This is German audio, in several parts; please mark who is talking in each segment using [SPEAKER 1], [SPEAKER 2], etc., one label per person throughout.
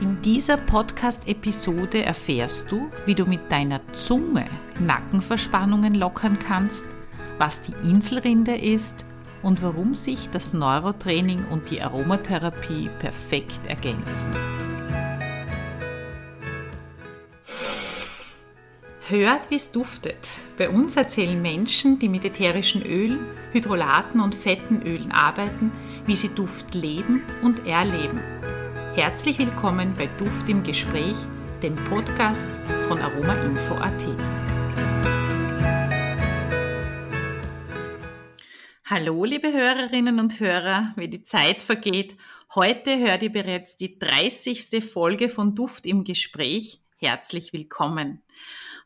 [SPEAKER 1] In dieser Podcast-Episode erfährst du, wie du mit deiner Zunge Nackenverspannungen lockern kannst, was die Inselrinde ist und warum sich das Neurotraining und die Aromatherapie perfekt ergänzen. Hört, wie es duftet. Bei uns erzählen Menschen, die mit ätherischen Ölen, Hydrolaten und fetten Ölen arbeiten, wie sie Duft leben und erleben. Herzlich willkommen bei Duft im Gespräch, dem Podcast von aromainfo.at. Hallo, liebe Hörerinnen und Hörer, wie die Zeit vergeht. Heute hört ihr bereits die 30. Folge von Duft im Gespräch. Herzlich willkommen.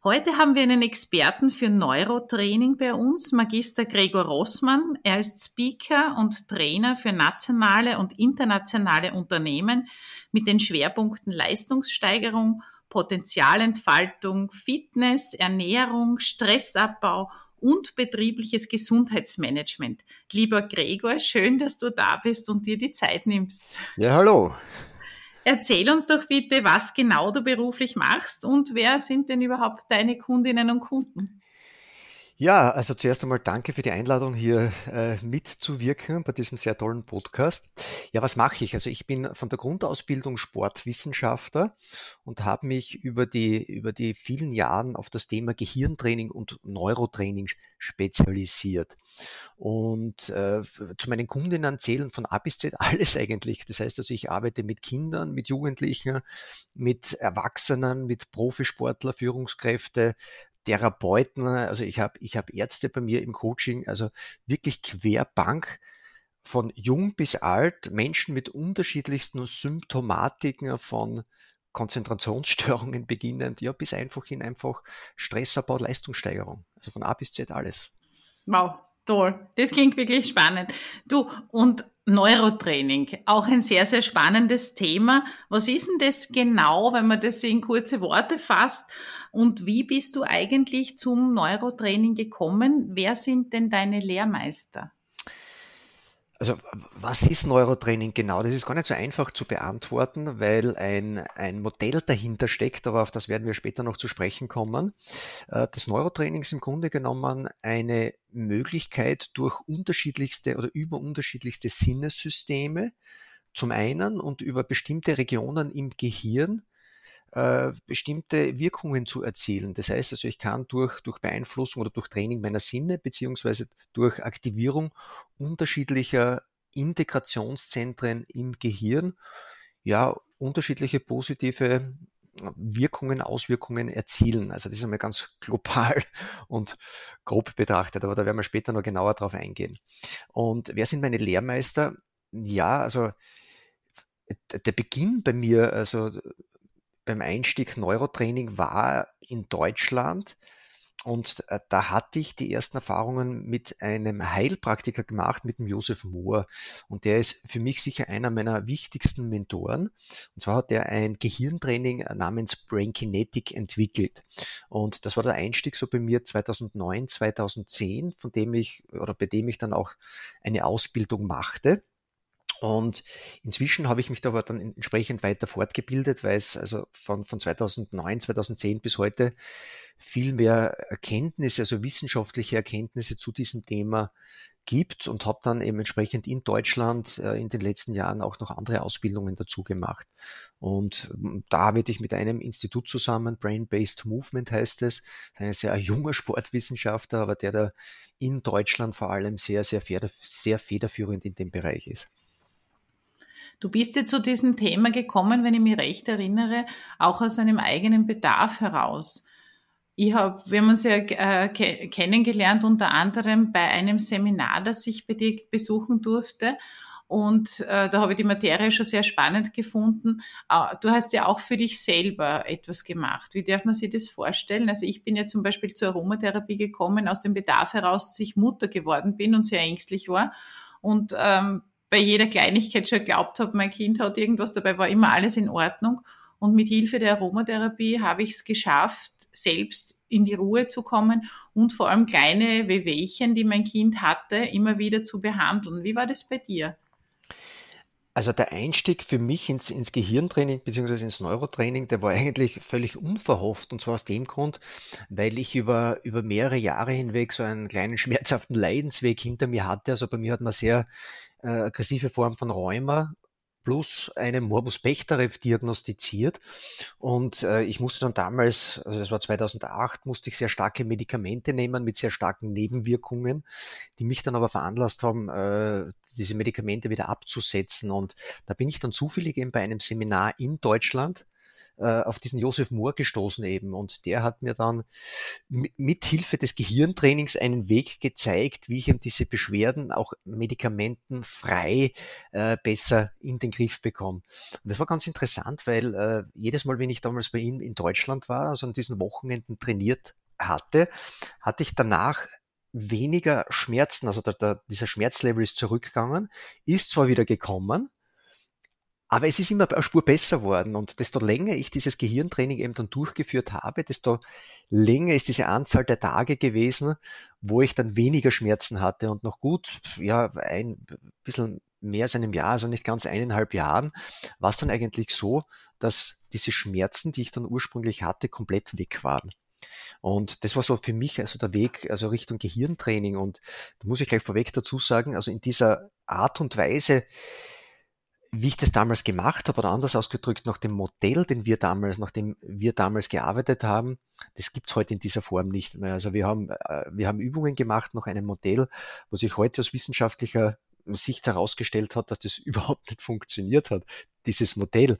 [SPEAKER 1] Heute haben wir einen Experten für Neurotraining bei uns, Magister Gregor Rossmann. Er ist Speaker und Trainer für nationale und internationale Unternehmen mit den Schwerpunkten Leistungssteigerung, Potenzialentfaltung, Fitness, Ernährung, Stressabbau und betriebliches Gesundheitsmanagement. Lieber Gregor, schön, dass du da bist und dir die Zeit nimmst.
[SPEAKER 2] Ja, hallo.
[SPEAKER 1] Erzähl uns doch bitte, was genau du beruflich machst und wer sind denn überhaupt deine Kundinnen und Kunden?
[SPEAKER 2] Ja, also zuerst einmal danke für die Einladung, hier äh, mitzuwirken bei diesem sehr tollen Podcast. Ja, was mache ich? Also ich bin von der Grundausbildung Sportwissenschaftler und habe mich über die, über die vielen Jahren auf das Thema Gehirntraining und Neurotraining spezialisiert. Und äh, zu meinen Kundinnen zählen von A bis Z alles eigentlich. Das heißt also, ich arbeite mit Kindern, mit Jugendlichen, mit Erwachsenen, mit Profisportler, Führungskräfte, Therapeuten, also ich habe ich hab Ärzte bei mir im Coaching, also wirklich querbank von jung bis alt, Menschen mit unterschiedlichsten Symptomatiken von Konzentrationsstörungen beginnend, ja, bis einfach in einfach Stressabbau, Leistungssteigerung. Also von A bis Z alles.
[SPEAKER 1] Wow, toll. Das klingt wirklich spannend. Du, und Neurotraining, auch ein sehr, sehr spannendes Thema. Was ist denn das genau, wenn man das in kurze Worte fasst? Und wie bist du eigentlich zum Neurotraining gekommen? Wer sind denn deine Lehrmeister?
[SPEAKER 2] Also was ist Neurotraining genau? Das ist gar nicht so einfach zu beantworten, weil ein, ein Modell dahinter steckt, aber auf das werden wir später noch zu sprechen kommen. Äh, das Neurotraining ist im Grunde genommen eine Möglichkeit durch unterschiedlichste oder über unterschiedlichste Sinnessysteme zum einen und über bestimmte Regionen im Gehirn äh, bestimmte Wirkungen zu erzielen. Das heißt also, ich kann durch, durch Beeinflussung oder durch Training meiner Sinne beziehungsweise durch Aktivierung unterschiedlicher Integrationszentren im Gehirn ja unterschiedliche positive Wirkungen, Auswirkungen erzielen. Also das ist einmal ganz global und grob betrachtet, aber da werden wir später noch genauer drauf eingehen. Und wer sind meine Lehrmeister? Ja, also der Beginn bei mir, also beim Einstieg Neurotraining war in Deutschland. Und äh, da hatte ich die ersten Erfahrungen mit einem Heilpraktiker gemacht, mit dem Josef Mohr. Und der ist für mich sicher einer meiner wichtigsten Mentoren. Und zwar hat er ein Gehirntraining namens Brain Kinetic entwickelt. Und das war der Einstieg so bei mir 2009, 2010, von dem ich oder bei dem ich dann auch eine Ausbildung machte. Und inzwischen habe ich mich da aber dann entsprechend weiter fortgebildet, weil es also von, von 2009, 2010 bis heute viel mehr Erkenntnisse, also wissenschaftliche Erkenntnisse zu diesem Thema gibt und habe dann eben entsprechend in Deutschland äh, in den letzten Jahren auch noch andere Ausbildungen dazu gemacht. Und hm, da arbeite ich mit einem Institut zusammen, Brain-Based Movement heißt es, ein sehr junger Sportwissenschaftler, aber der da in Deutschland vor allem sehr, sehr federführend in dem Bereich ist.
[SPEAKER 1] Du bist ja zu diesem Thema gekommen, wenn ich mich recht erinnere, auch aus einem eigenen Bedarf heraus. Ich hab, wir haben uns ja äh, kennengelernt, unter anderem bei einem Seminar, das ich bei dir besuchen durfte. Und äh, da habe ich die Materie schon sehr spannend gefunden. Äh, du hast ja auch für dich selber etwas gemacht. Wie darf man sich das vorstellen? Also ich bin ja zum Beispiel zur Aromatherapie gekommen aus dem Bedarf heraus, dass ich Mutter geworden bin und sehr ängstlich war. Und ähm, bei jeder Kleinigkeit schon geglaubt habe, mein Kind hat irgendwas, dabei war immer alles in Ordnung. Und mit Hilfe der Aromatherapie habe ich es geschafft, selbst in die Ruhe zu kommen und vor allem kleine Wehwehchen, die mein Kind hatte, immer wieder zu behandeln. Wie war das bei dir?
[SPEAKER 2] Also der Einstieg für mich ins, ins Gehirntraining bzw. ins Neurotraining, der war eigentlich völlig unverhofft. Und zwar aus dem Grund, weil ich über, über mehrere Jahre hinweg so einen kleinen schmerzhaften Leidensweg hinter mir hatte. Also bei mir hat man sehr äh, aggressive Form von Rheuma plus eine Morbus Bechterew diagnostiziert. Und äh, ich musste dann damals, also das war 2008, musste ich sehr starke Medikamente nehmen mit sehr starken Nebenwirkungen, die mich dann aber veranlasst haben, äh, diese Medikamente wieder abzusetzen. Und da bin ich dann zufällig eben bei einem Seminar in Deutschland äh, auf diesen Josef Mohr gestoßen eben. Und der hat mir dann mit Hilfe des Gehirntrainings einen Weg gezeigt, wie ich eben diese Beschwerden auch medikamentenfrei äh, besser in den Griff bekomme. Und das war ganz interessant, weil äh, jedes Mal, wenn ich damals bei ihm in Deutschland war, also an diesen Wochenenden trainiert hatte, hatte ich danach weniger Schmerzen, also der, der, dieser Schmerzlevel ist zurückgegangen, ist zwar wieder gekommen, aber es ist immer eine Spur besser worden und desto länger ich dieses Gehirntraining eben dann durchgeführt habe, desto länger ist diese Anzahl der Tage gewesen, wo ich dann weniger Schmerzen hatte und noch gut, ja, ein bisschen mehr als einem Jahr, also nicht ganz eineinhalb Jahren, war es dann eigentlich so, dass diese Schmerzen, die ich dann ursprünglich hatte, komplett weg waren. Und das war so für mich also der Weg, also Richtung Gehirntraining. Und da muss ich gleich vorweg dazu sagen, also in dieser Art und Weise, wie ich das damals gemacht habe, oder anders ausgedrückt, nach dem Modell, den wir damals, nach dem wir damals gearbeitet haben, das gibt's heute in dieser Form nicht mehr. Also wir haben, äh, wir haben Übungen gemacht nach einem Modell, wo sich heute aus wissenschaftlicher Sicht herausgestellt hat, dass das überhaupt nicht funktioniert hat, dieses Modell.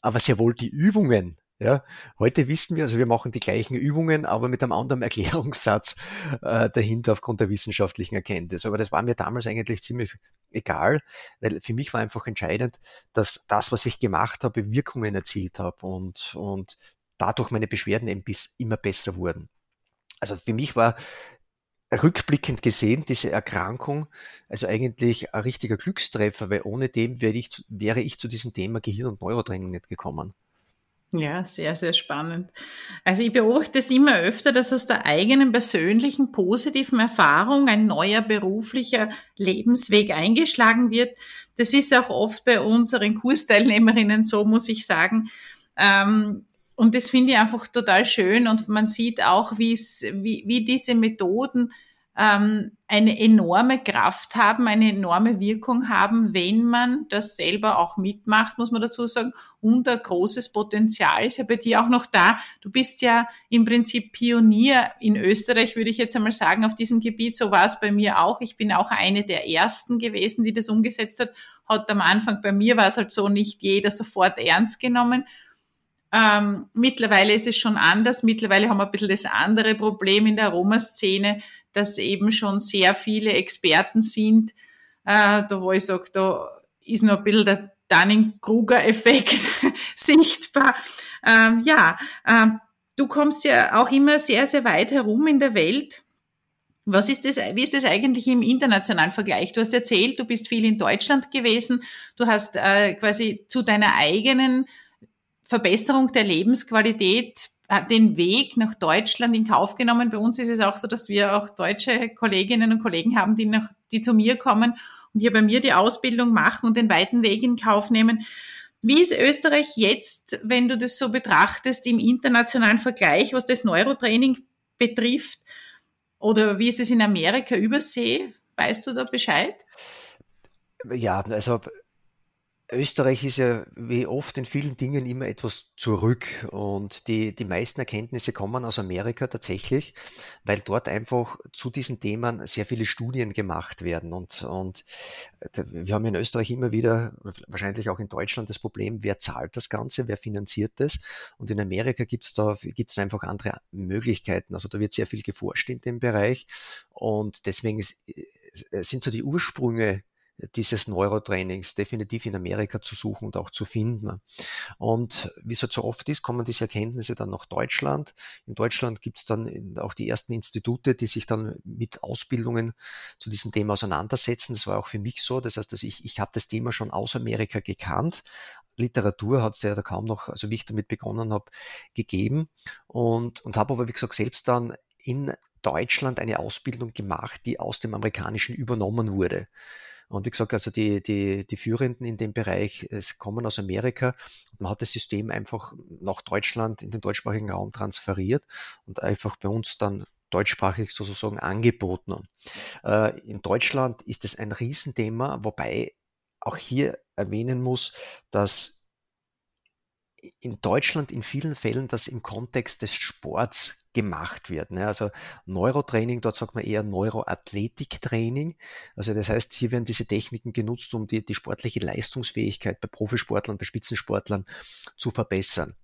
[SPEAKER 2] Aber sehr wohl die Übungen, ja, heute wissen wir, also wir machen die gleichen Übungen, aber mit einem anderen Erklärungssatz äh, dahinter aufgrund der wissenschaftlichen Erkenntnis. Aber das war mir damals eigentlich ziemlich egal, weil für mich war einfach entscheidend, dass das, was ich gemacht habe, Wirkungen erzielt habe und, und dadurch meine Beschwerden eben bis immer besser wurden. Also für mich war rückblickend gesehen diese Erkrankung also eigentlich ein richtiger Glückstreffer, weil ohne dem wäre ich, wäre ich zu diesem Thema Gehirn- und Neurotraining nicht gekommen.
[SPEAKER 1] Ja, sehr, sehr spannend. Also ich beobachte es immer öfter, dass aus der eigenen persönlichen positiven Erfahrung ein neuer beruflicher Lebensweg eingeschlagen wird. Das ist auch oft bei unseren Kursteilnehmerinnen so, muss ich sagen. Ähm, und das finde ich einfach total schön und man sieht auch, wie, wie diese Methoden ähm, eine enorme Kraft haben, eine enorme Wirkung haben, wenn man das selber auch mitmacht, muss man dazu sagen, und ein großes Potenzial ist ja bei dir auch noch da. Du bist ja im Prinzip Pionier in Österreich, würde ich jetzt einmal sagen, auf diesem Gebiet. So war es bei mir auch. Ich bin auch eine der ersten gewesen, die das umgesetzt hat. Hat am Anfang bei mir war es halt so nicht jeder sofort ernst genommen. Ähm, mittlerweile ist es schon anders. Mittlerweile haben wir ein bisschen das andere Problem in der Aromaszene dass eben schon sehr viele Experten sind, äh, da wo ich sage, da ist noch ein bisschen der Dunning-Kruger-Effekt sichtbar. Ähm, ja, ähm, du kommst ja auch immer sehr, sehr weit herum in der Welt. Was ist das, wie ist das eigentlich im internationalen Vergleich? Du hast erzählt, du bist viel in Deutschland gewesen. Du hast äh, quasi zu deiner eigenen Verbesserung der Lebensqualität den Weg nach Deutschland in Kauf genommen. Bei uns ist es auch so, dass wir auch deutsche Kolleginnen und Kollegen haben, die, nach, die zu mir kommen und hier bei mir die Ausbildung machen und den weiten Weg in Kauf nehmen. Wie ist Österreich jetzt, wenn du das so betrachtest, im internationalen Vergleich, was das Neurotraining betrifft? Oder wie ist es in Amerika, Übersee? Weißt du da Bescheid?
[SPEAKER 2] Ja, also Österreich ist ja wie oft in vielen Dingen immer etwas zurück und die, die meisten Erkenntnisse kommen aus Amerika tatsächlich, weil dort einfach zu diesen Themen sehr viele Studien gemacht werden und, und äh, wir haben in Österreich immer wieder, wahrscheinlich auch in Deutschland das Problem, wer zahlt das Ganze, wer finanziert das? Und in Amerika gibt es da gibt's einfach andere Möglichkeiten, also da wird sehr viel geforscht in dem Bereich und deswegen ist, äh, sind so die Ursprünge dieses Neurotrainings definitiv in Amerika zu suchen und auch zu finden. Und wie es halt so oft ist, kommen diese Erkenntnisse dann nach Deutschland. In Deutschland gibt es dann auch die ersten Institute, die sich dann mit Ausbildungen zu diesem Thema auseinandersetzen. Das war auch für mich so. Das heißt, dass ich, ich habe das Thema schon aus Amerika gekannt. Literatur hat es ja da kaum noch, also wie ich damit begonnen habe, gegeben. Und, und habe aber, wie gesagt, selbst dann in Deutschland eine Ausbildung gemacht, die aus dem Amerikanischen übernommen wurde. Und wie gesagt, also die, die, die Führenden in dem Bereich es kommen aus Amerika. Man hat das System einfach nach Deutschland in den deutschsprachigen Raum transferiert und einfach bei uns dann deutschsprachig sozusagen angeboten. Äh, in Deutschland ist es ein Riesenthema, wobei auch hier erwähnen muss, dass in Deutschland in vielen Fällen das im Kontext des Sports gemacht wird. Ne? Also Neurotraining, dort sagt man eher Neuroathletiktraining. Also das heißt, hier werden diese Techniken genutzt, um die, die sportliche Leistungsfähigkeit bei Profisportlern, bei Spitzensportlern zu verbessern.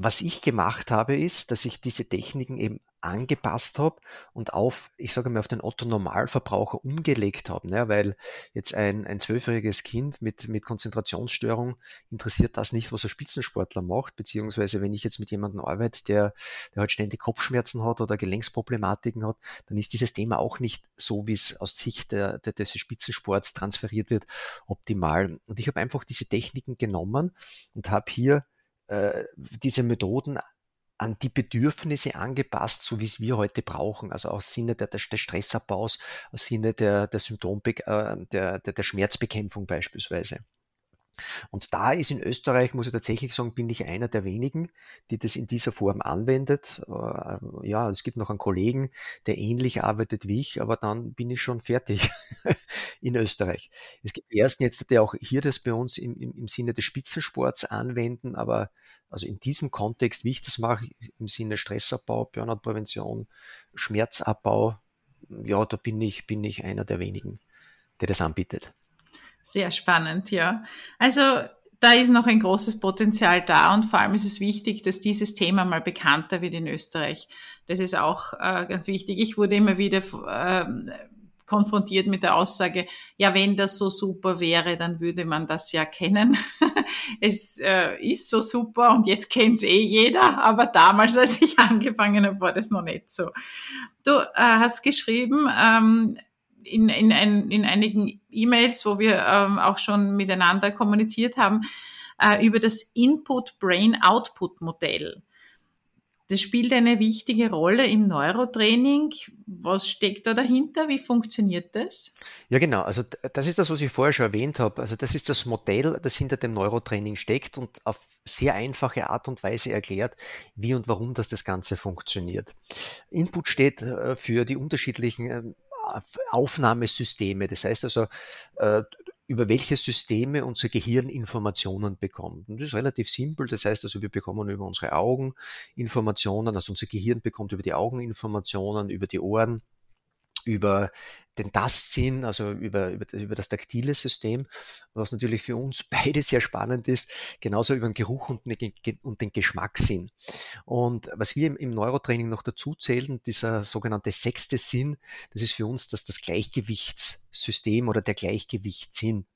[SPEAKER 2] Was ich gemacht habe, ist, dass ich diese Techniken eben angepasst habe und auf, ich sage mal, auf den Otto Normalverbraucher umgelegt habe, ne? weil jetzt ein, ein zwölfjähriges Kind mit, mit Konzentrationsstörung interessiert das nicht, was ein Spitzensportler macht, beziehungsweise wenn ich jetzt mit jemandem arbeite, der, der halt ständig Kopfschmerzen hat oder Gelenksproblematiken hat, dann ist dieses Thema auch nicht so, wie es aus Sicht der, der, des Spitzensports transferiert wird, optimal. Und ich habe einfach diese Techniken genommen und habe hier äh, diese Methoden an die Bedürfnisse angepasst, so wie es wir heute brauchen. Also aus Sinne der, des Stressabbaus, aus Sinne der, der Symptombe äh, der, der, der Schmerzbekämpfung beispielsweise. Und da ist in Österreich, muss ich tatsächlich sagen, bin ich einer der wenigen, die das in dieser Form anwendet. Äh, ja, es gibt noch einen Kollegen, der ähnlich arbeitet wie ich, aber dann bin ich schon fertig in Österreich. Es gibt ersten jetzt, die auch hier das bei uns im, im, im Sinne des Spitzensports anwenden, aber also in diesem Kontext, wie ich das mache, im Sinne Stressabbau, Burnout-Prävention, Schmerzabbau, ja, da bin ich, bin ich einer der wenigen, der das anbietet.
[SPEAKER 1] Sehr spannend, ja. Also da ist noch ein großes Potenzial da und vor allem ist es wichtig, dass dieses Thema mal bekannter wird in Österreich. Das ist auch äh, ganz wichtig. Ich wurde immer wieder äh, konfrontiert mit der Aussage, ja, wenn das so super wäre, dann würde man das ja kennen. es äh, ist so super und jetzt kennt es eh jeder, aber damals, als ich angefangen habe, war das noch nicht so. Du äh, hast geschrieben, ähm, in, in, ein, in einigen E-Mails, wo wir ähm, auch schon miteinander kommuniziert haben, äh, über das Input-Brain-Output-Modell. Das spielt eine wichtige Rolle im Neurotraining. Was steckt da dahinter? Wie funktioniert das?
[SPEAKER 2] Ja, genau. Also das ist das, was ich vorher schon erwähnt habe. Also das ist das Modell, das hinter dem Neurotraining steckt und auf sehr einfache Art und Weise erklärt, wie und warum das das Ganze funktioniert. Input steht äh, für die unterschiedlichen ähm, Aufnahmesysteme. Das heißt also, äh, über welche Systeme unser Gehirn Informationen bekommt. Und das ist relativ simpel. Das heißt also, wir bekommen über unsere Augen Informationen, also unser Gehirn bekommt über die Augen Informationen, über die Ohren über den Tastsinn, also über, über, über das taktile System, was natürlich für uns beide sehr spannend ist, genauso über den Geruch und den, und den Geschmackssinn. Und was wir im, Neurotraining noch dazu zählen, dieser sogenannte sechste Sinn, das ist für uns das, das Gleichgewichtssystem oder der Gleichgewichtssinn.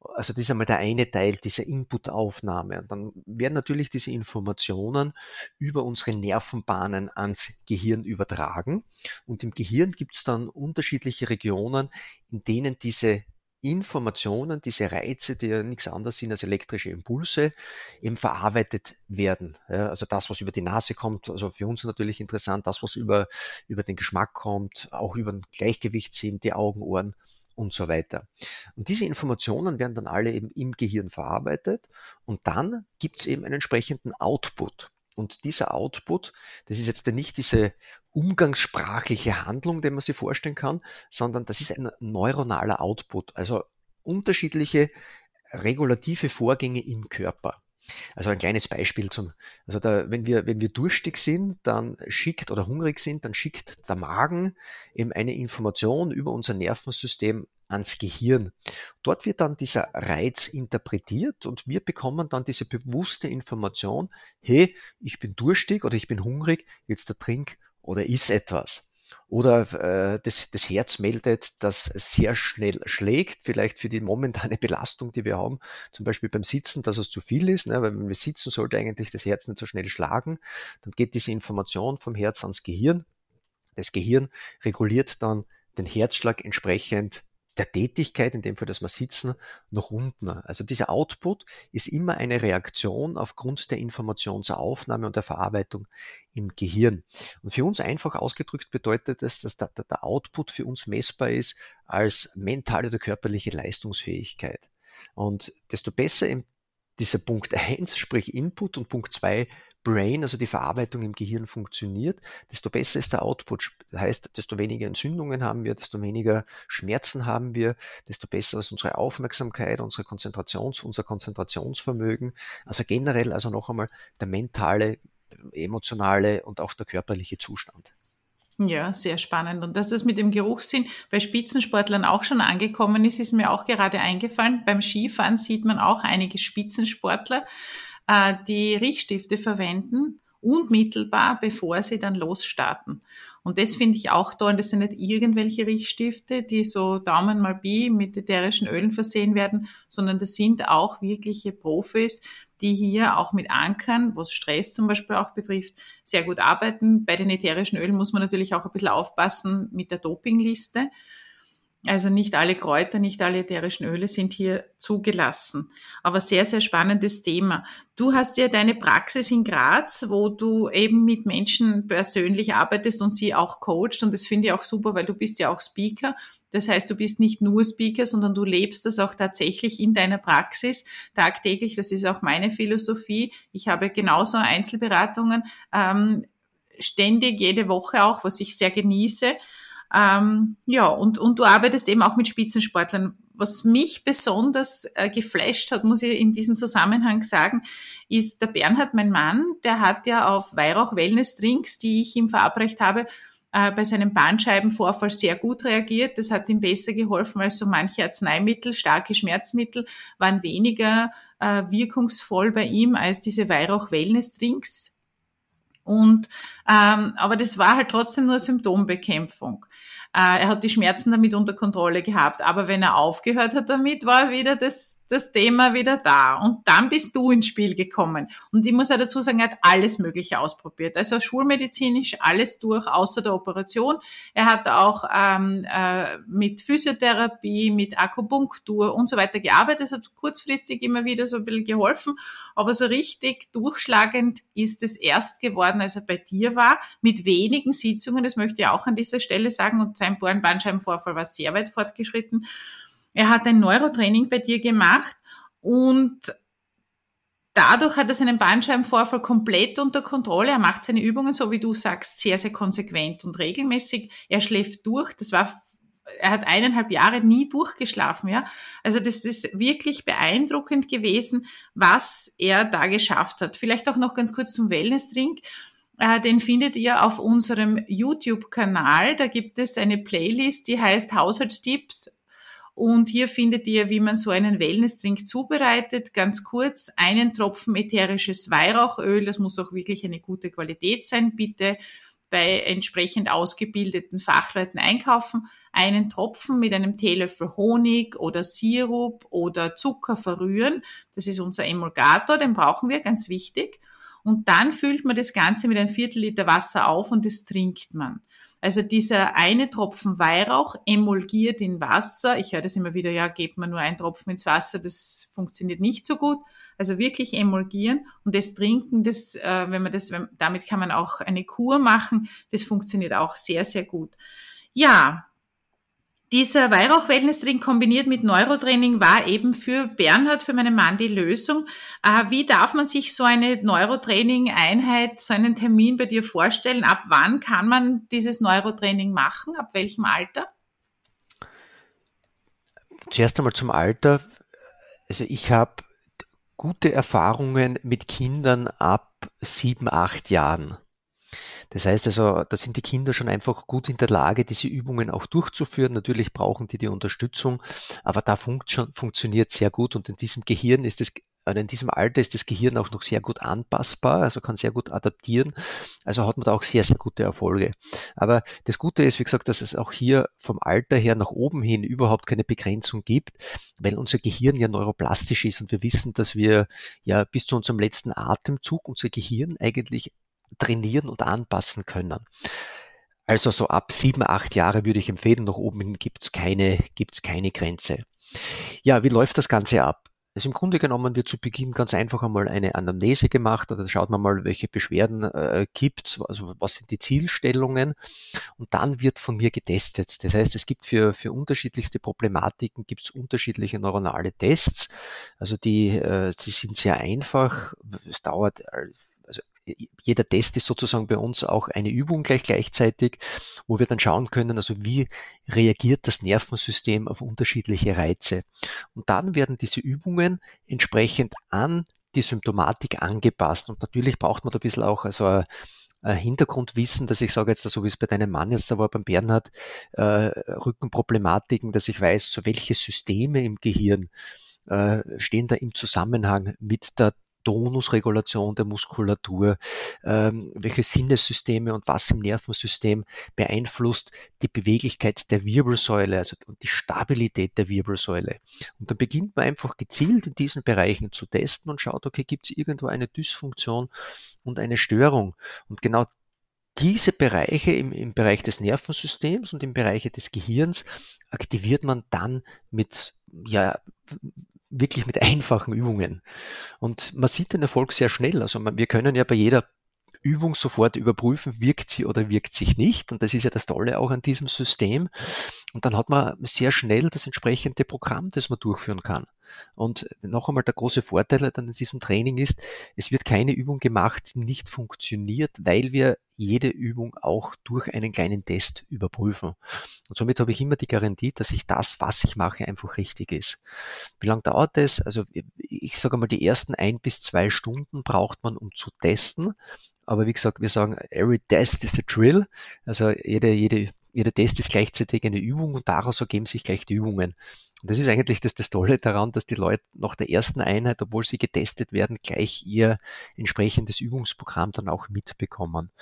[SPEAKER 2] Also das ist einmal der eine Teil dieser Inputaufnahme. Und dann werden natürlich diese Informationen über unsere Nervenbahnen ans Gehirn übertragen. Und im Gehirn gibt es dann unterschiedliche Regionen, in denen diese Informationen, diese Reize, die ja nichts anderes sind als elektrische Impulse, eben verarbeitet werden. Ja, also das, was über die Nase kommt, also für uns natürlich interessant, das, was über, über den Geschmack kommt, auch über den Gleichgewichtssinn, die Augen, Ohren und so weiter. Und diese Informationen werden dann alle eben im Gehirn verarbeitet und dann gibt es eben einen entsprechenden Output. Und dieser Output, das ist jetzt nicht diese umgangssprachliche Handlung, den man sich vorstellen kann, sondern das ist ein neuronaler Output, also unterschiedliche regulative Vorgänge im Körper. Also ein kleines Beispiel zum, also da, wenn wir, wenn wir durstig sind, dann schickt oder hungrig sind, dann schickt der Magen eben eine Information über unser Nervensystem ans Gehirn. Dort wird dann dieser Reiz interpretiert und wir bekommen dann diese bewusste Information, hey, ich bin durstig oder ich bin hungrig, jetzt der trink oder iss etwas. Oder äh, das, das Herz meldet, dass es sehr schnell schlägt, vielleicht für die momentane Belastung, die wir haben, zum Beispiel beim Sitzen, dass es zu viel ist, ne? weil wenn wir sitzen, sollte eigentlich das Herz nicht so schnell schlagen. Dann geht diese Information vom Herz ans Gehirn. Das Gehirn reguliert dann den Herzschlag entsprechend der Tätigkeit, in dem Fall, dass wir sitzen, nach unten. Also dieser Output ist immer eine Reaktion aufgrund der Informationsaufnahme und der Verarbeitung im Gehirn. Und für uns einfach ausgedrückt bedeutet das, dass der, der Output für uns messbar ist als mentale oder körperliche Leistungsfähigkeit. Und desto besser dieser Punkt 1, sprich Input und Punkt 2, Brain, also die Verarbeitung im Gehirn funktioniert, desto besser ist der Output. Das heißt, desto weniger Entzündungen haben wir, desto weniger Schmerzen haben wir, desto besser ist unsere Aufmerksamkeit, unsere Konzentrations, unser Konzentrationsvermögen. Also generell also noch einmal der mentale, emotionale und auch der körperliche Zustand.
[SPEAKER 1] Ja, sehr spannend. Und dass das mit dem Geruchssinn bei Spitzensportlern auch schon angekommen ist, ist mir auch gerade eingefallen. Beim Skifahren sieht man auch einige Spitzensportler, äh, die Riechstifte verwenden, unmittelbar bevor sie dann losstarten. Und das finde ich auch toll. Das sind nicht irgendwelche Riechstifte, die so Daumen mal bi mit ätherischen Ölen versehen werden, sondern das sind auch wirkliche Profis, die hier auch mit Ankern, was Stress zum Beispiel auch betrifft, sehr gut arbeiten. Bei den ätherischen Ölen muss man natürlich auch ein bisschen aufpassen mit der Dopingliste. Also nicht alle Kräuter, nicht alle ätherischen Öle sind hier zugelassen. Aber sehr, sehr spannendes Thema. Du hast ja deine Praxis in Graz, wo du eben mit Menschen persönlich arbeitest und sie auch coachst. Und das finde ich auch super, weil du bist ja auch Speaker. Das heißt, du bist nicht nur Speaker, sondern du lebst das auch tatsächlich in deiner Praxis tagtäglich. Das ist auch meine Philosophie. Ich habe genauso Einzelberatungen ähm, ständig, jede Woche auch, was ich sehr genieße. Ähm, ja, und, und du arbeitest eben auch mit Spitzensportlern. Was mich besonders äh, geflasht hat, muss ich in diesem Zusammenhang sagen, ist der Bernhard, mein Mann, der hat ja auf Weihrauch Wellness Drinks, die ich ihm verabreicht habe, äh, bei seinem Bandscheibenvorfall sehr gut reagiert. Das hat ihm besser geholfen als so manche Arzneimittel. Starke Schmerzmittel waren weniger äh, wirkungsvoll bei ihm als diese Weihrauch Wellness Drinks. Und ähm, aber das war halt trotzdem nur Symptombekämpfung. Äh, er hat die Schmerzen damit unter Kontrolle gehabt. Aber wenn er aufgehört hat damit, war wieder das, das Thema wieder da. Und dann bist du ins Spiel gekommen. Und ich muss ja dazu sagen, er hat alles Mögliche ausprobiert. Also schulmedizinisch alles durch, außer der Operation. Er hat auch ähm, äh, mit Physiotherapie, mit Akupunktur und so weiter gearbeitet, hat kurzfristig immer wieder so ein bisschen geholfen. Aber so richtig durchschlagend ist es erst geworden, als er bei dir war, mit wenigen Sitzungen. Das möchte ich auch an dieser Stelle sagen. Und sein Bandscheibenvorfall war sehr weit fortgeschritten. Er hat ein Neurotraining bei dir gemacht und dadurch hat er seinen Bandscheibenvorfall komplett unter Kontrolle. Er macht seine Übungen, so wie du sagst, sehr, sehr konsequent und regelmäßig. Er schläft durch. Das war er hat eineinhalb Jahre nie durchgeschlafen, ja. Also das ist wirklich beeindruckend gewesen, was er da geschafft hat. Vielleicht auch noch ganz kurz zum Wellness-Drink. Äh, den findet ihr auf unserem YouTube-Kanal. Da gibt es eine Playlist, die heißt Haushaltstipps. Und hier findet ihr, wie man so einen Wellness-Drink zubereitet. Ganz kurz, einen Tropfen ätherisches Weihrauchöl. Das muss auch wirklich eine gute Qualität sein. Bitte bei entsprechend ausgebildeten Fachleuten einkaufen. Einen Tropfen mit einem Teelöffel Honig oder Sirup oder Zucker verrühren. Das ist unser Emulgator, den brauchen wir, ganz wichtig. Und dann füllt man das Ganze mit einem Viertel Liter Wasser auf und das trinkt man. Also dieser eine Tropfen Weihrauch emulgiert in Wasser. Ich höre das immer wieder, ja, gebt man nur einen Tropfen ins Wasser, das funktioniert nicht so gut. Also wirklich emulgieren und das Trinken, das, äh, wenn man das, damit kann man auch eine Kur machen. Das funktioniert auch sehr, sehr gut. Ja, dieser Weihrauch-Wellness-Drink kombiniert mit Neurotraining war eben für Bernhard, für meinen Mann die Lösung. Äh, wie darf man sich so eine Neurotraining-Einheit, so einen Termin bei dir vorstellen? Ab wann kann man dieses Neurotraining machen? Ab welchem Alter?
[SPEAKER 2] Zuerst einmal zum Alter. Also ich habe gute Erfahrungen mit Kindern ab sieben, acht Jahren. Das heißt also, da sind die Kinder schon einfach gut in der Lage, diese Übungen auch durchzuführen. Natürlich brauchen die die Unterstützung, aber da funkt funktioniert sehr gut und in diesem Gehirn ist es in diesem Alter ist das Gehirn auch noch sehr gut anpassbar, also kann sehr gut adaptieren. Also hat man da auch sehr, sehr gute Erfolge. Aber das Gute ist, wie gesagt, dass es auch hier vom Alter her nach oben hin überhaupt keine Begrenzung gibt, weil unser Gehirn ja neuroplastisch ist und wir wissen, dass wir ja bis zu unserem letzten Atemzug unser Gehirn eigentlich trainieren und anpassen können. Also so ab sieben, acht Jahre würde ich empfehlen, nach oben hin gibt's keine, gibt's keine Grenze. Ja, wie läuft das Ganze ab? Also im Grunde genommen wird zu Beginn ganz einfach einmal eine Anamnese gemacht oder schaut man mal, welche Beschwerden äh, gibt, also was sind die Zielstellungen und dann wird von mir getestet. Das heißt, es gibt für, für unterschiedlichste Problematiken gibt es unterschiedliche neuronale Tests. Also die, äh, die sind sehr einfach. Es dauert jeder Test ist sozusagen bei uns auch eine Übung gleich gleichzeitig, wo wir dann schauen können, also wie reagiert das Nervensystem auf unterschiedliche Reize. Und dann werden diese Übungen entsprechend an die Symptomatik angepasst. Und natürlich braucht man da ein bisschen auch also ein, Hintergrundwissen, dass ich sage jetzt, so wie es bei deinem Mann jetzt da war, beim Bernhard, äh, Rückenproblematiken, dass ich weiß, so welche Systeme im Gehirn äh, stehen da im Zusammenhang mit der Tonusregulation der Muskulatur, ähm, welche Sinnessysteme und was im Nervensystem beeinflusst die Beweglichkeit der Wirbelsäule, also die Stabilität der Wirbelsäule. Und dann beginnt man einfach gezielt in diesen Bereichen zu testen und schaut, okay, gibt es irgendwo eine Dysfunktion und eine Störung? Und genau diese Bereiche im, im Bereich des Nervensystems und im Bereich des Gehirns aktiviert man dann mit ja, wirklich mit einfachen Übungen. Und man sieht den Erfolg sehr schnell. Also wir können ja bei jeder Übung sofort überprüfen, wirkt sie oder wirkt sich nicht. Und das ist ja das Tolle auch an diesem System. Und dann hat man sehr schnell das entsprechende Programm, das man durchführen kann. Und noch einmal der große Vorteil dann in diesem Training ist, es wird keine Übung gemacht, die nicht funktioniert, weil wir jede Übung auch durch einen kleinen Test überprüfen. Und somit habe ich immer die Garantie, dass ich das, was ich mache, einfach richtig ist. Wie lange dauert es? Also ich sage mal, die ersten ein bis zwei Stunden braucht man, um zu testen. Aber wie gesagt, wir sagen, every test is a drill. Also jede, jede, jeder Test ist gleichzeitig eine Übung und daraus ergeben sich gleich die Übungen. Und das ist eigentlich das, das Tolle daran, dass die Leute nach der ersten Einheit, obwohl sie getestet werden, gleich ihr entsprechendes Übungsprogramm dann auch mitbekommen.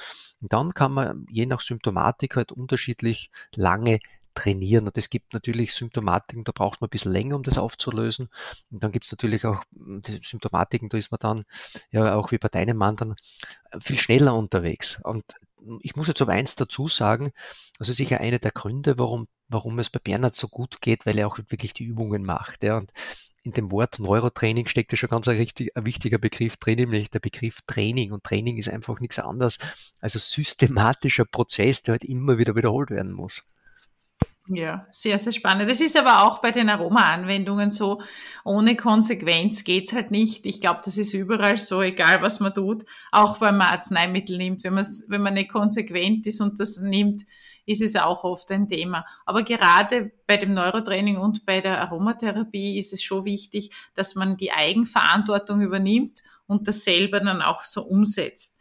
[SPEAKER 2] Und dann kann man je nach Symptomatik halt unterschiedlich lange trainieren. Und es gibt natürlich Symptomatiken, da braucht man ein bisschen länger, um das aufzulösen. Und dann gibt es natürlich auch hm, Symptomatiken, da ist man dann, ja auch wie bei deinem Mann, dann viel schneller unterwegs. Und ich muss jetzt aber eins dazu sagen, also sicher einer der Gründe, warum, warum es bei Bernhard so gut geht, weil er auch wirklich die Übungen macht. Ja. Und in dem Wort Neurotraining steckt ja schon ganz ein, richtig, ein wichtiger Begriff drin, nämlich der Begriff Training. Und Training ist einfach nichts anderes als ein systematischer Prozess, der halt immer wieder wiederholt werden muss.
[SPEAKER 1] Ja, sehr, sehr spannend. Das ist aber auch bei den Aroma-Anwendungen so. Ohne Konsequenz geht's halt nicht. Ich glaube, das ist überall so, egal was man tut. Auch wenn man Arzneimittel nimmt. Wenn, wenn man nicht konsequent ist und das nimmt, ist es auch oft ein Thema. Aber gerade bei dem Neurotraining und bei der Aromatherapie ist es schon wichtig, dass man die Eigenverantwortung übernimmt und das selber dann auch so umsetzt.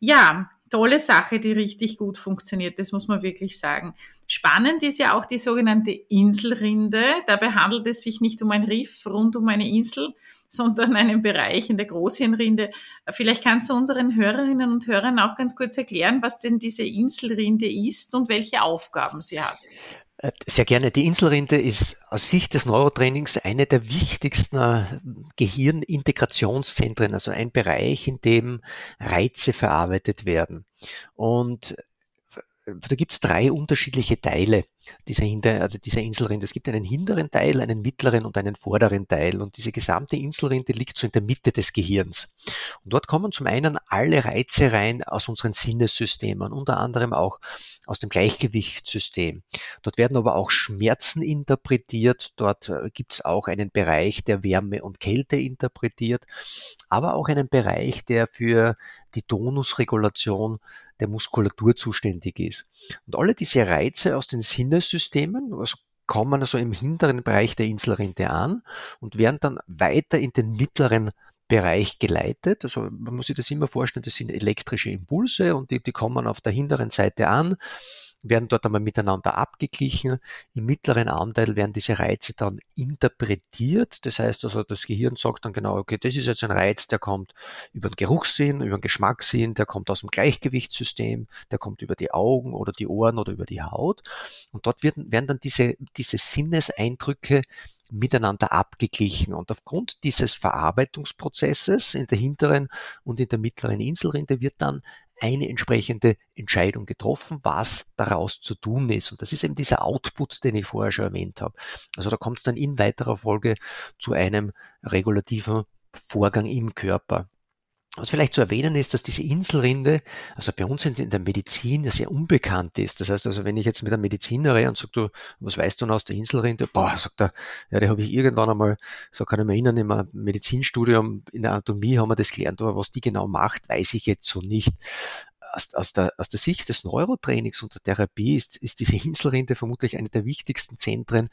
[SPEAKER 1] Ja, tolle Sache, die richtig gut funktioniert, das muss man wirklich sagen. Spannend ist ja auch die sogenannte Inselrinde. Dabei handelt es sich nicht um ein Riff rund um eine Insel, sondern einen Bereich in der Großhirnrinde. Vielleicht kannst du unseren Hörerinnen und Hörern auch ganz kurz erklären, was denn diese Inselrinde ist und welche Aufgaben sie hat.
[SPEAKER 2] Äh, sehr gerne. Die Inselrinde ist aus Sicht des Neurotrainings eine der wichtigsten äh, Gehirnintegrationszentren, also ein Bereich, in dem Reize verarbeitet werden. Und da gibt es drei unterschiedliche Teile dieser, Hinter also dieser Inselrinde. Es gibt einen hinteren Teil, einen mittleren und einen vorderen Teil. Und diese gesamte Inselrinde liegt so in der Mitte des Gehirns. Und dort kommen zum einen alle Reize rein aus unseren Sinnessystemen, unter anderem auch aus dem Gleichgewichtssystem. Dort werden aber auch Schmerzen interpretiert. Dort äh, gibt es auch einen Bereich, der Wärme und Kälte interpretiert, aber auch einen Bereich, der für die Tonusregulation der Muskulatur zuständig ist. Und alle diese Reize aus den Sinnessystemen, also kommen also im hinteren Bereich der Inselrinde an und werden dann weiter in den mittleren Bereich geleitet. Also man muss sich das immer vorstellen, das sind elektrische Impulse und die, die kommen auf der hinteren Seite an werden dort einmal miteinander abgeglichen. Im mittleren Anteil werden diese Reize dann interpretiert. Das heißt also, das Gehirn sagt dann genau, okay, das ist jetzt ein Reiz, der kommt über den Geruchssinn, über den Geschmackssinn, der kommt aus dem Gleichgewichtssystem, der kommt über die Augen oder die Ohren oder über die Haut. Und dort werden, werden dann diese, diese Sinneseindrücke miteinander abgeglichen. Und aufgrund dieses Verarbeitungsprozesses in der hinteren und in der mittleren Inselrinde wird dann eine entsprechende Entscheidung getroffen, was daraus zu tun ist. Und das ist eben dieser Output, den ich vorher schon erwähnt habe. Also da kommt es dann in weiterer Folge zu einem regulativen Vorgang im Körper. Was vielleicht zu erwähnen ist, dass diese Inselrinde, also bei uns in der Medizin, sehr unbekannt ist. Das heißt also, wenn ich jetzt mit einem Mediziner rede und sage, du, was weißt du noch aus der Inselrinde? Boah, sagt er, ja, die habe ich irgendwann einmal, so kann ich mich erinnern, im Medizinstudium in der Anatomie haben wir das gelernt, aber was die genau macht, weiß ich jetzt so nicht. Aus, aus, der, aus der Sicht des Neurotrainings und der Therapie ist, ist diese Inselrinde vermutlich eine der wichtigsten Zentren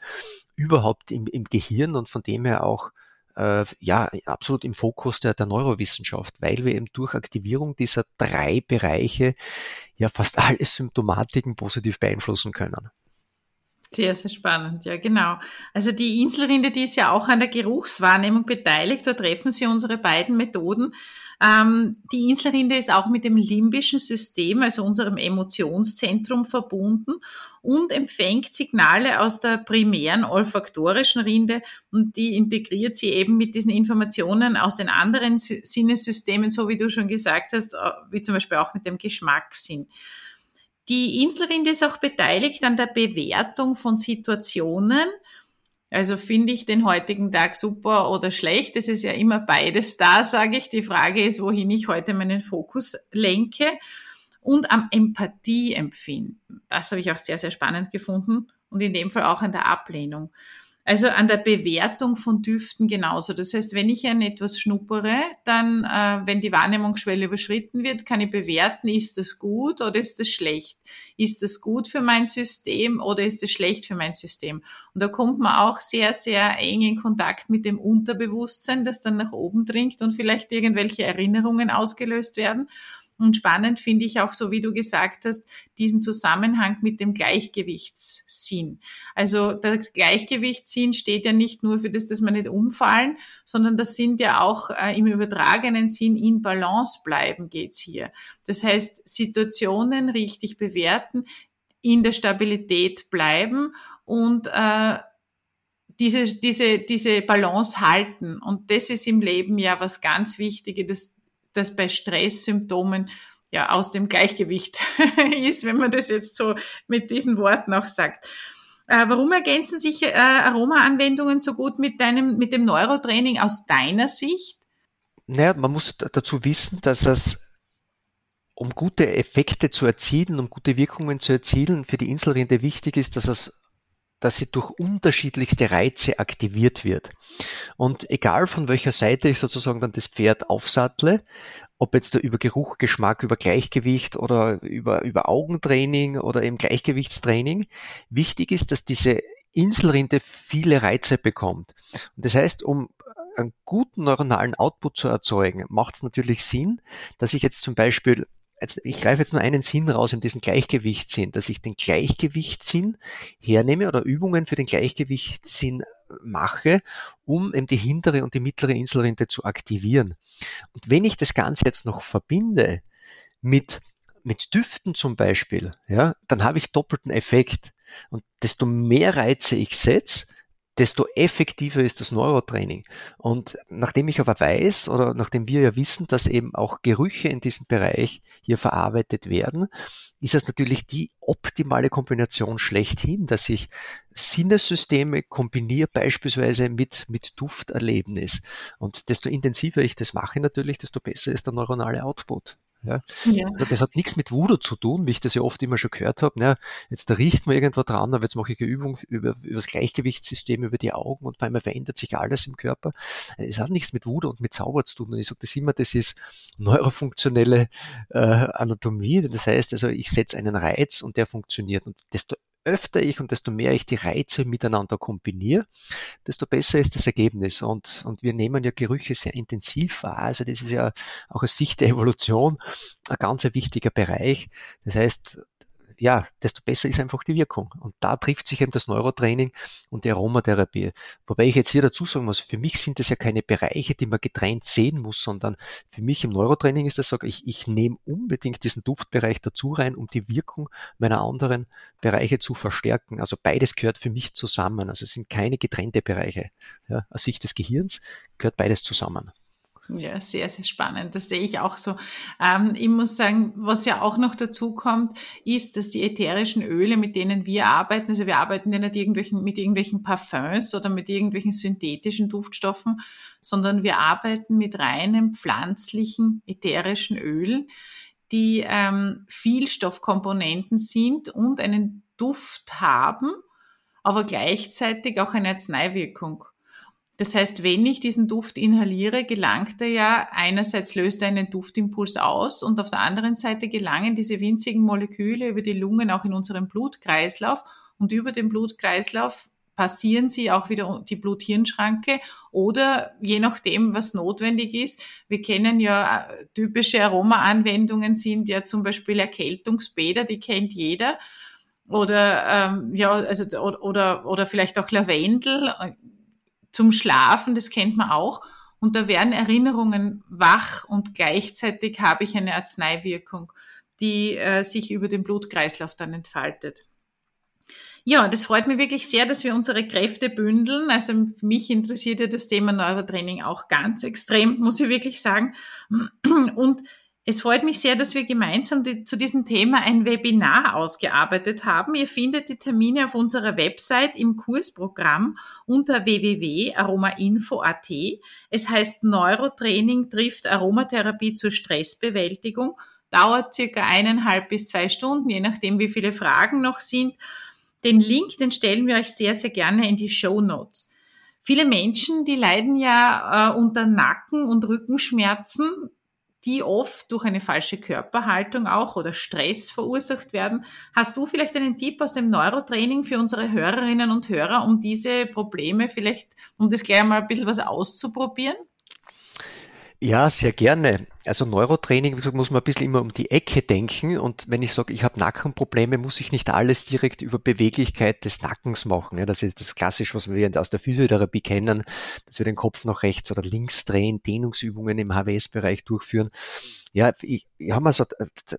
[SPEAKER 2] überhaupt im, im Gehirn und von dem her auch äh, ja absolut im Fokus der, der Neurowissenschaft, weil wir eben durch Aktivierung dieser drei Bereiche ja fast alle Symptomatiken positiv beeinflussen können.
[SPEAKER 1] Sehr, sehr spannend, ja, genau. Also die Inselrinde, die ist ja auch an der Geruchswahrnehmung beteiligt. Da treffen sie unsere beiden Methoden. Ähm, die Inselrinde ist auch mit dem limbischen System, also unserem Emotionszentrum verbunden und empfängt Signale aus der primären olfaktorischen Rinde und die integriert sie eben mit diesen Informationen aus den anderen Sinnessystemen, so wie du schon gesagt hast, äh, wie zum Beispiel auch mit dem Geschmackssinn. Die Inselrinde ist auch beteiligt an der Bewertung von Situationen. Also finde ich den heutigen Tag super oder schlecht. Es ist ja immer beides da, sage ich. Die Frage ist, wohin ich heute meinen Fokus lenke. Und am Empathieempfinden. Das habe ich auch sehr, sehr spannend gefunden. Und in dem Fall auch an der Ablehnung. Also an der Bewertung von Düften genauso. Das heißt, wenn ich an etwas schnuppere, dann, äh, wenn die Wahrnehmungsschwelle überschritten wird, kann ich bewerten, ist das gut oder ist das schlecht? Ist das gut für mein System oder ist das schlecht für mein System? Und da kommt man auch sehr, sehr eng in Kontakt mit dem Unterbewusstsein, das dann nach oben dringt und vielleicht irgendwelche Erinnerungen ausgelöst werden. Und spannend finde ich auch, so wie du gesagt hast, diesen Zusammenhang mit dem Gleichgewichtssinn. Also der Gleichgewichtssinn steht ja nicht nur für das, dass wir nicht umfallen, sondern das sind ja auch äh, im übertragenen Sinn in Balance bleiben geht's hier. Das heißt, Situationen richtig bewerten, in der Stabilität bleiben und äh, diese, diese, diese Balance halten. Und das ist im Leben ja was ganz Wichtiges, das, bei Stresssymptomen ja aus dem Gleichgewicht ist, wenn man das jetzt so mit diesen Worten auch sagt. Äh, warum ergänzen sich äh, Aroma-Anwendungen so gut mit deinem, mit dem Neurotraining aus deiner Sicht?
[SPEAKER 2] Naja, man muss dazu wissen, dass es um gute Effekte zu erzielen, um gute Wirkungen zu erzielen, für die Inselrinde wichtig ist, dass es dass sie durch unterschiedlichste Reize aktiviert wird. Und egal von welcher Seite ich sozusagen dann das Pferd aufsattle, ob jetzt da über Geruch, Geschmack, über Gleichgewicht oder über, über Augentraining oder eben Gleichgewichtstraining, wichtig ist, dass diese Inselrinde viele Reize bekommt. Und das heißt, um einen guten neuronalen Output zu erzeugen, macht es natürlich Sinn, dass ich jetzt zum Beispiel also ich greife jetzt nur einen Sinn raus in diesen Gleichgewichtssinn, dass ich den Gleichgewichtssinn hernehme oder Übungen für den Gleichgewichtssinn mache, um eben die hintere und die mittlere Inselrinde zu aktivieren. Und wenn ich das Ganze jetzt noch verbinde mit mit Düften zum Beispiel, ja, dann habe ich doppelten Effekt. Und desto mehr Reize ich setze, desto effektiver ist das Neurotraining. Und nachdem ich aber weiß oder nachdem wir ja wissen, dass eben auch Gerüche in diesem Bereich hier verarbeitet werden, ist es natürlich die optimale Kombination schlechthin, dass ich Sinnessysteme kombiniere beispielsweise mit, mit Dufterlebnis. Und desto intensiver ich das mache natürlich, desto besser ist der neuronale Output. Ja. ja. Also das hat nichts mit Voodoo zu tun, wie ich das ja oft immer schon gehört habe. Ja, jetzt da riecht man irgendwo dran, aber jetzt mache ich eine Übung über, über das Gleichgewichtssystem, über die Augen und vor allem verändert sich alles im Körper. Es hat nichts mit Voodoo und mit Zauber zu tun. Und ich sage das immer, das ist neurofunktionelle äh, Anatomie. Das heißt also, ich setze einen Reiz und der funktioniert. Und desto öfter ich und desto mehr ich die Reize miteinander kombiniere, desto besser ist das Ergebnis. Und, und wir nehmen ja Gerüche sehr intensiv wahr. Also das ist ja auch aus Sicht der Evolution ein ganz wichtiger Bereich. Das heißt, ja, desto besser ist einfach die Wirkung. Und da trifft sich eben das Neurotraining und die Aromatherapie. Wobei ich jetzt hier dazu sagen muss, für mich sind das ja keine Bereiche, die man getrennt sehen muss, sondern für mich im Neurotraining ist das so, ich, ich nehme unbedingt diesen Duftbereich dazu rein, um die Wirkung meiner anderen Bereiche zu verstärken. Also beides gehört für mich zusammen. Also es sind keine getrennte Bereiche. Ja, aus Sicht des Gehirns gehört beides zusammen.
[SPEAKER 1] Ja, sehr, sehr spannend. Das sehe ich auch so. Ähm, ich muss sagen, was ja auch noch dazu kommt, ist, dass die ätherischen Öle, mit denen wir arbeiten, also wir arbeiten ja nicht irgendwelchen, mit irgendwelchen Parfums oder mit irgendwelchen synthetischen Duftstoffen, sondern wir arbeiten mit reinem pflanzlichen ätherischen Öl, die ähm, Vielstoffkomponenten sind und einen Duft haben, aber gleichzeitig auch eine Arzneiwirkung. Das heißt, wenn ich diesen Duft inhaliere, gelangt er ja einerseits löst er einen Duftimpuls aus und auf der anderen Seite gelangen diese winzigen Moleküle über die Lungen auch in unseren Blutkreislauf und über den Blutkreislauf passieren sie auch wieder die Blut-Hirn-Schranke oder je nachdem, was notwendig ist. Wir kennen ja äh, typische Aromaanwendungen sind ja zum Beispiel Erkältungsbäder, die kennt jeder. Oder ähm, ja, also oder oder vielleicht auch Lavendel zum Schlafen, das kennt man auch. Und da werden Erinnerungen wach und gleichzeitig habe ich eine Arzneiwirkung, die äh, sich über den Blutkreislauf dann entfaltet. Ja, das freut mich wirklich sehr, dass wir unsere Kräfte bündeln. Also mich interessiert ja das Thema Neurotraining auch ganz extrem, muss ich wirklich sagen. Und es freut mich sehr, dass wir gemeinsam die, zu diesem Thema ein Webinar ausgearbeitet haben. Ihr findet die Termine auf unserer Website im Kursprogramm unter www.aromainfo.at. Es heißt Neurotraining trifft Aromatherapie zur Stressbewältigung. Dauert circa eineinhalb bis zwei Stunden, je nachdem, wie viele Fragen noch sind. Den Link, den stellen wir euch sehr, sehr gerne in die Show Notes. Viele Menschen, die leiden ja äh, unter Nacken- und Rückenschmerzen die oft durch eine falsche Körperhaltung auch oder Stress verursacht werden. Hast du vielleicht einen Tipp aus dem Neurotraining für unsere Hörerinnen und Hörer, um diese Probleme vielleicht, um das gleich mal ein bisschen was auszuprobieren?
[SPEAKER 2] Ja, sehr gerne. Also Neurotraining, wie gesagt, muss man ein bisschen immer um die Ecke denken. Und wenn ich sage, ich habe Nackenprobleme, muss ich nicht alles direkt über Beweglichkeit des Nackens machen. Ja, das ist das Klassische, was wir aus der Physiotherapie kennen, dass wir den Kopf nach rechts oder links drehen, Dehnungsübungen im HWS-Bereich durchführen ja, ich, ich habe mir so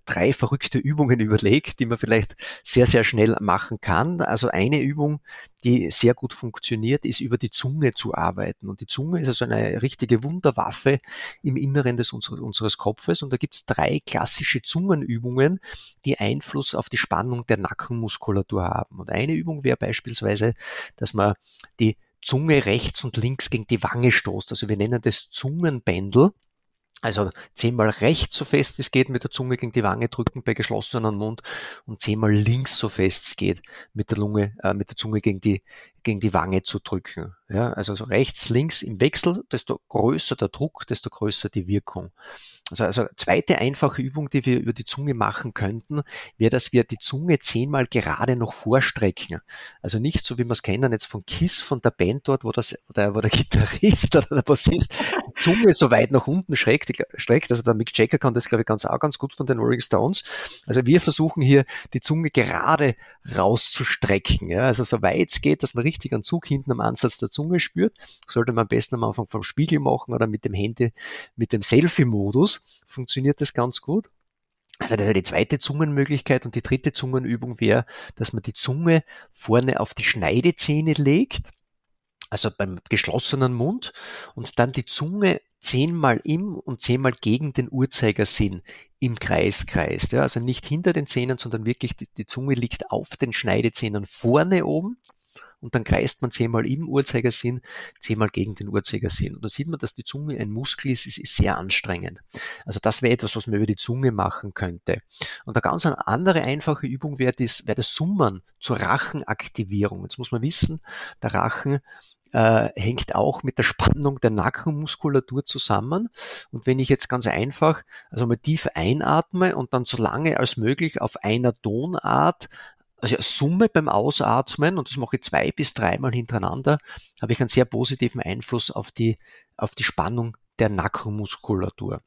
[SPEAKER 2] drei verrückte Übungen überlegt, die man vielleicht sehr, sehr schnell machen kann. Also eine Übung, die sehr gut funktioniert, ist über die Zunge zu arbeiten. Und die Zunge ist also eine richtige Wunderwaffe im Inneren des unseres Kopfes. Und da gibt es drei klassische Zungenübungen, die Einfluss auf die Spannung der Nackenmuskulatur haben. Und eine Übung wäre beispielsweise, dass man die Zunge rechts und links gegen die Wange stoßt. Also wir nennen das Zungenbändel. Also zehnmal rechts so fest es geht mit der Zunge gegen die Wange drücken bei geschlossenem Mund und zehnmal links so fest es geht mit der Lunge, äh, mit der Zunge gegen die, gegen die Wange zu drücken. Ja, also so rechts, links im Wechsel, desto größer der Druck, desto größer die Wirkung. Also, also zweite einfache Übung, die wir über die Zunge machen könnten, wäre, dass wir die Zunge zehnmal gerade noch vorstrecken. Also nicht so, wie wir es kennen jetzt von Kiss, von der Band dort, wo, das, wo, der, wo der Gitarrist oder der Bassist die Zunge so weit nach unten streckt. streckt. Also der Mick Jagger kann das, glaube ich, ganz auch ganz gut von den Rolling Stones. Also wir versuchen hier, die Zunge gerade rauszustrecken. Ja? Also so weit es geht, dass man richtig einen Zug hinten am Ansatz der Zunge spürt. Sollte man am besten am Anfang vom Spiegel machen oder mit dem Handy, mit dem Selfie-Modus funktioniert das ganz gut. Also das wäre die zweite Zungenmöglichkeit und die dritte Zungenübung wäre, dass man die Zunge vorne auf die Schneidezähne legt, also beim geschlossenen Mund und dann die Zunge zehnmal im und zehnmal gegen den Uhrzeigersinn im Kreis kreist. Ja, also nicht hinter den Zähnen, sondern wirklich die, die Zunge liegt auf den Schneidezähnen vorne oben und dann kreist man zehnmal im Uhrzeigersinn, zehnmal gegen den Uhrzeigersinn. Und da sieht man, dass die Zunge ein Muskel ist, ist, ist sehr anstrengend. Also das wäre etwas, was man über die Zunge machen könnte. Und eine ganz andere einfache Übung wäre das, wäre das Summen zur Rachenaktivierung. Jetzt muss man wissen, der Rachen äh, hängt auch mit der Spannung der Nackenmuskulatur zusammen. Und wenn ich jetzt ganz einfach, also mal tief einatme und dann so lange als möglich auf einer Tonart also Summe beim Ausatmen, und das mache ich zwei bis dreimal hintereinander, habe ich einen sehr positiven Einfluss auf die, auf die Spannung der Nackenmuskulatur.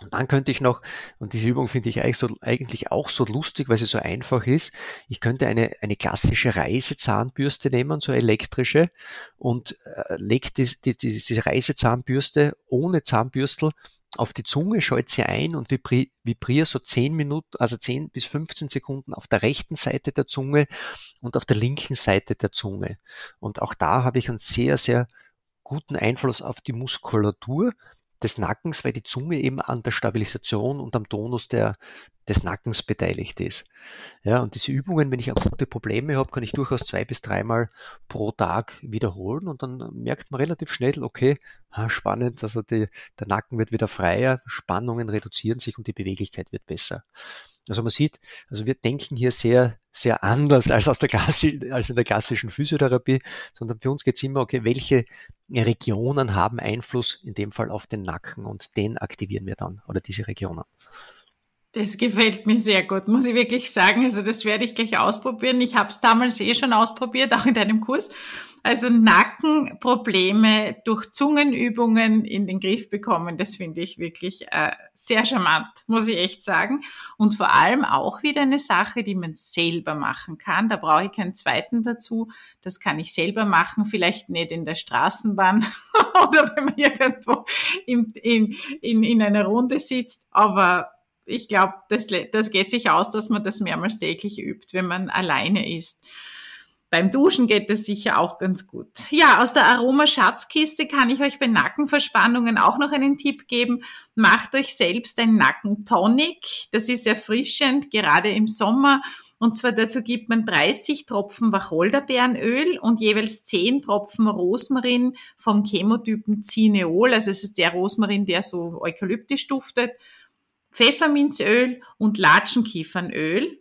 [SPEAKER 2] Und dann könnte ich noch, und diese Übung finde ich eigentlich, so, eigentlich auch so lustig, weil sie so einfach ist, ich könnte eine, eine klassische Reisezahnbürste nehmen, so elektrische, und äh, lege die, die, die, Reisezahnbürste ohne Zahnbürstel auf die Zunge, schalte sie ein und vibri vibriere so 10 Minuten, also 10 bis 15 Sekunden auf der rechten Seite der Zunge und auf der linken Seite der Zunge. Und auch da habe ich einen sehr, sehr guten Einfluss auf die Muskulatur des Nackens, weil die Zunge eben an der Stabilisation und am Tonus der, des Nackens beteiligt ist. Ja, und diese Übungen, wenn ich akute Probleme habe, kann ich durchaus zwei bis dreimal pro Tag wiederholen und dann merkt man relativ schnell, okay, spannend, also die, der Nacken wird wieder freier, Spannungen reduzieren sich und die Beweglichkeit wird besser. Also man sieht, also wir denken hier sehr, sehr anders als, aus der Klassi als in der klassischen Physiotherapie, sondern für uns geht es immer, okay, welche Regionen haben Einfluss in dem Fall auf den Nacken und den aktivieren wir dann oder diese Regionen.
[SPEAKER 1] Das gefällt mir sehr gut, muss ich wirklich sagen. Also das werde ich gleich ausprobieren. Ich habe es damals eh schon ausprobiert, auch in deinem Kurs. Also Nackenprobleme durch Zungenübungen in den Griff bekommen, das finde ich wirklich äh, sehr charmant, muss ich echt sagen. Und vor allem auch wieder eine Sache, die man selber machen kann. Da brauche ich keinen zweiten dazu. Das kann ich selber machen, vielleicht nicht in der Straßenbahn oder wenn man irgendwo in, in, in, in einer Runde sitzt, aber ich glaube, das, das geht sich aus, dass man das mehrmals täglich übt, wenn man alleine ist. Beim Duschen geht es sicher auch ganz gut. Ja, aus der Aroma-Schatzkiste kann ich euch bei Nackenverspannungen auch noch einen Tipp geben. Macht euch selbst ein Nackentonic. Das ist erfrischend, gerade im Sommer. Und zwar dazu gibt man 30 Tropfen Wacholderbeerenöl und jeweils 10 Tropfen Rosmarin vom Chemotypen Cineol. Also es ist der Rosmarin, der so eukalyptisch duftet. Pfefferminzöl und Latschenkiefernöl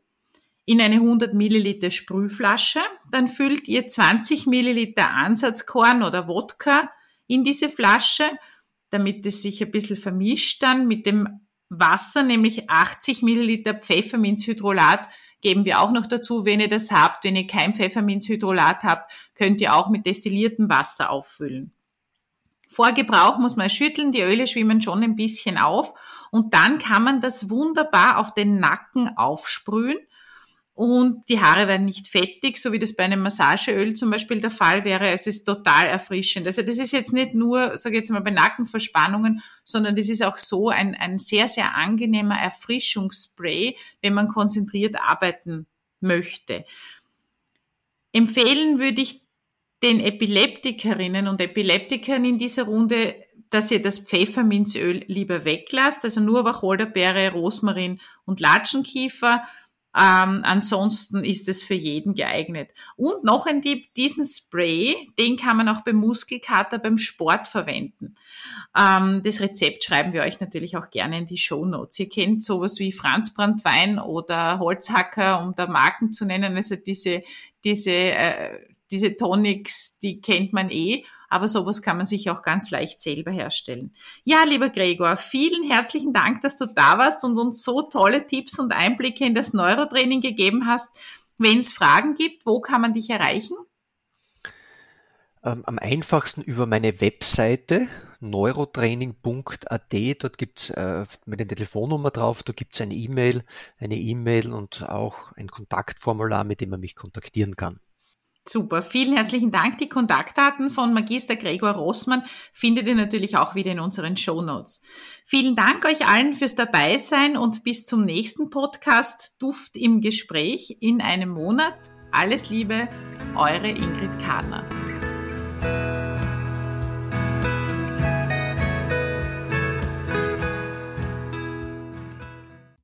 [SPEAKER 1] in eine 100 Milliliter Sprühflasche. Dann füllt ihr 20 Milliliter Ansatzkorn oder Wodka in diese Flasche, damit es sich ein bisschen vermischt dann mit dem Wasser, nämlich 80 Milliliter Pfefferminzhydrolat geben wir auch noch dazu. Wenn ihr das habt, wenn ihr kein Pfefferminzhydrolat habt, könnt ihr auch mit destilliertem Wasser auffüllen. Vor Gebrauch muss man schütteln, die Öle schwimmen schon ein bisschen auf und dann kann man das wunderbar auf den Nacken aufsprühen und die Haare werden nicht fettig, so wie das bei einem Massageöl zum Beispiel der Fall wäre. Es ist total erfrischend. Also das ist jetzt nicht nur, sage ich jetzt mal, bei Nackenverspannungen, sondern das ist auch so ein, ein sehr, sehr angenehmer Erfrischungsspray, wenn man konzentriert arbeiten möchte. Empfehlen würde ich den Epileptikerinnen und Epileptikern in dieser Runde, dass ihr das Pfefferminzöl lieber weglasst, also nur Wacholderbeere, Rosmarin und Latschenkiefer ähm, ansonsten ist es für jeden geeignet. Und noch ein Tipp, diesen Spray, den kann man auch beim Muskelkater beim Sport verwenden. Ähm, das Rezept schreiben wir euch natürlich auch gerne in die Show Notes. Ihr kennt sowas wie Franzbrandwein oder Holzhacker, um da Marken zu nennen. Also diese, diese, äh, diese Tonics, die kennt man eh aber sowas kann man sich auch ganz leicht selber herstellen. Ja, lieber Gregor, vielen herzlichen Dank, dass du da warst und uns so tolle Tipps und Einblicke in das Neurotraining gegeben hast. Wenn es Fragen gibt, wo kann man dich erreichen?
[SPEAKER 2] Ähm, am einfachsten über meine Webseite neurotraining.at. Dort gibt es äh, der Telefonnummer drauf, da gibt es eine E-Mail, eine E-Mail und auch ein Kontaktformular, mit dem man mich kontaktieren kann.
[SPEAKER 1] Super, vielen herzlichen Dank. Die Kontaktdaten von Magister Gregor Rossmann findet ihr natürlich auch wieder in unseren Show Notes. Vielen Dank euch allen fürs Dabeisein und bis zum nächsten Podcast Duft im Gespräch in einem Monat. Alles Liebe, eure Ingrid Kadner.